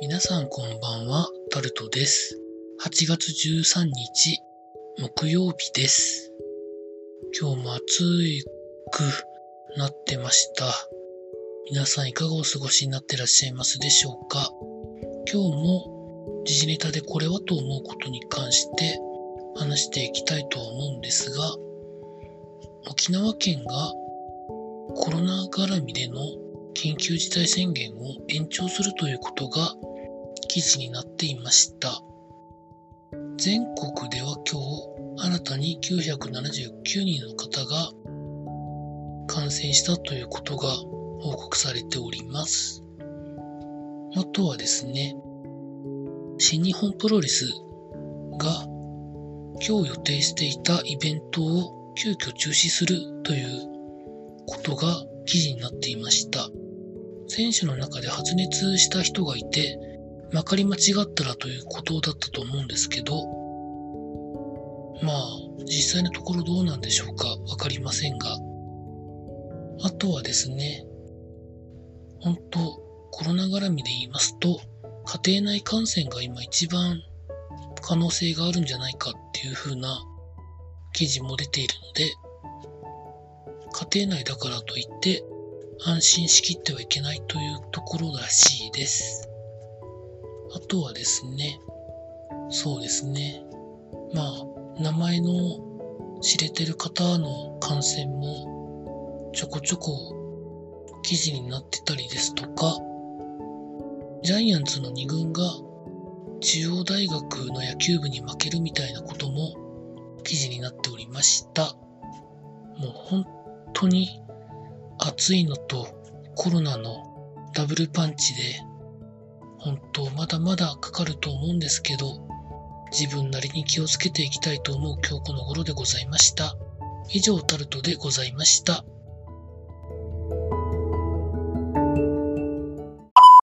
皆さんこんばんは、タルトです。8月13日、木曜日です。今日も暑くなってました。皆さんいかがお過ごしになってらっしゃいますでしょうか？今日も時事ネタでこれはと思うことに関して話していきたいと思うんですが、沖縄県がコロナ絡みでの緊急事態宣言を延長するということが記事になっていました。全国では今日新たに979人の方が感染したということが報告されております。あとはですね、新日本プロレスが今日予定していたイベントを急遽中止するということが記事になっていました。選手の中で発熱した人がいて、まかり間違ったらということだったと思うんですけど、まあ、実際のところどうなんでしょうかわかりませんが。あとはですね、本当コロナ絡みで言いますと、家庭内感染が今一番可能性があるんじゃないかっていう風な記事も出ているので、家庭内だからといって安心しきってはいけないというところらしいです。あとはですね、そうですね、まあ、名前の知れてる方の感染もちょこちょこ記事になってたりですとか、ジャイアンツの2軍が中央大学の野球部に負けるみたいなことも記事になっておりました。もう本当に暑いのとコロナのダブルパンチで本当まだまだかかると思うんですけど自分なりに気をつけていきたいと思う今日この頃でございました。以上タルトでございました。